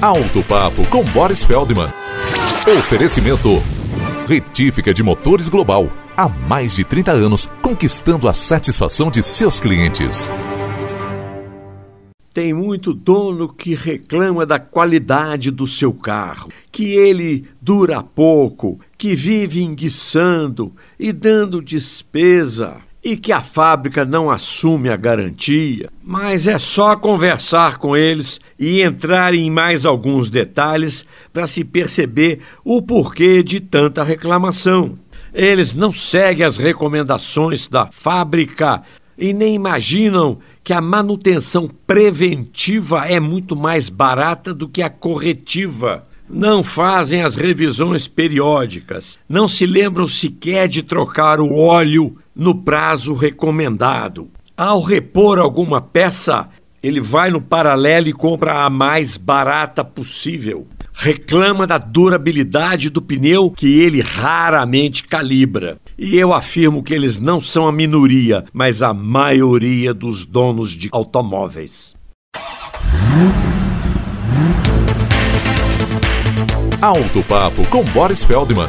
Alto Papo com Boris Feldman. Oferecimento. Retífica de Motores Global. Há mais de 30 anos, conquistando a satisfação de seus clientes. Tem muito dono que reclama da qualidade do seu carro, que ele dura pouco, que vive enguiçando e dando despesa e que a fábrica não assume a garantia, mas é só conversar com eles e entrar em mais alguns detalhes para se perceber o porquê de tanta reclamação. Eles não seguem as recomendações da fábrica e nem imaginam que a manutenção preventiva é muito mais barata do que a corretiva. Não fazem as revisões periódicas, não se lembram sequer de trocar o óleo no prazo recomendado. Ao repor alguma peça, ele vai no paralelo e compra a mais barata possível. Reclama da durabilidade do pneu que ele raramente calibra. E eu afirmo que eles não são a minoria, mas a maioria dos donos de automóveis. Alto Papo com Boris Feldman.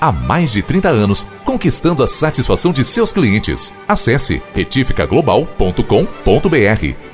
há mais de 30 anos, conquistando a satisfação de seus clientes. Acesse retificaglobal.com.br